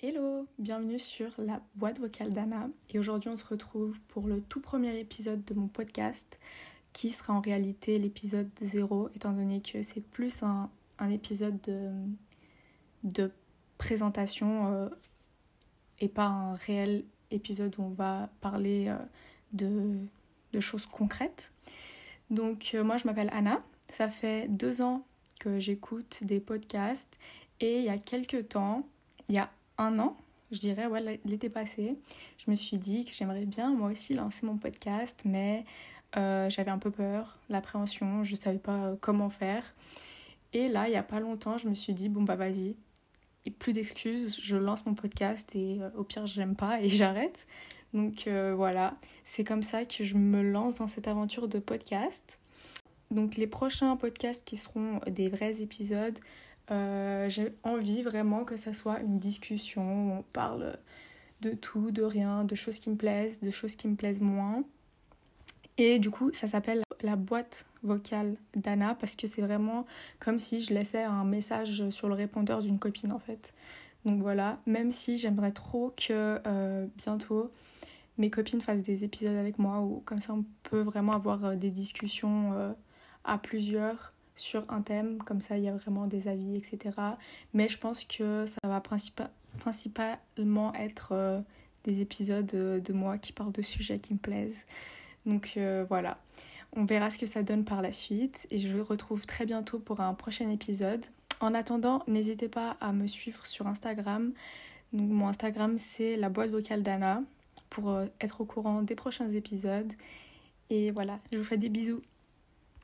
Hello, bienvenue sur la boîte vocale d'Anna et aujourd'hui on se retrouve pour le tout premier épisode de mon podcast qui sera en réalité l'épisode 0 étant donné que c'est plus un, épisode de, présentation euh, et pas un réel épisode où on va parler euh, de, de, choses concrètes. Donc euh, moi je m'appelle Anna, ça fait deux ans que j'écoute des podcasts et il y a quelques temps, il y a un an, je dirais, ouais, l'été passé, je me suis dit que j'aimerais bien moi aussi lancer mon podcast, mais euh, j'avais un peu peur, l'appréhension, je ne savais pas euh, comment faire. Et là, il n'y a pas longtemps, je me suis dit, bon bah vas-y, plus d'excuses, je lance mon podcast et euh, au pire, j'aime pas et j'arrête. Donc voilà, c'est comme ça que je me lance dans cette aventure de podcast. Donc les prochains podcasts qui seront des vrais épisodes, euh, j'ai envie vraiment que ça soit une discussion où on parle de tout, de rien, de choses qui me plaisent, de choses qui me plaisent moins. Et du coup, ça s'appelle la boîte vocale d'Anna parce que c'est vraiment comme si je laissais un message sur le répondeur d'une copine en fait. Donc voilà, même si j'aimerais trop que euh, bientôt mes copines fassent des épisodes avec moi ou comme ça on peut vraiment avoir euh, des discussions à plusieurs sur un thème, comme ça il y a vraiment des avis, etc. Mais je pense que ça va principalement être euh, des épisodes de, moi qui parlent de sujets qui me plaisent. Donc euh, voilà, on verra ce que ça donne par la suite et je vous retrouve très bientôt pour un prochain épisode. En attendant, n'hésitez pas à me suivre sur Instagram. Donc, mon Instagram c'est la boîte vocale d'Anna pour euh, être au courant des prochains épisodes. Et voilà, je vous fais des bisous.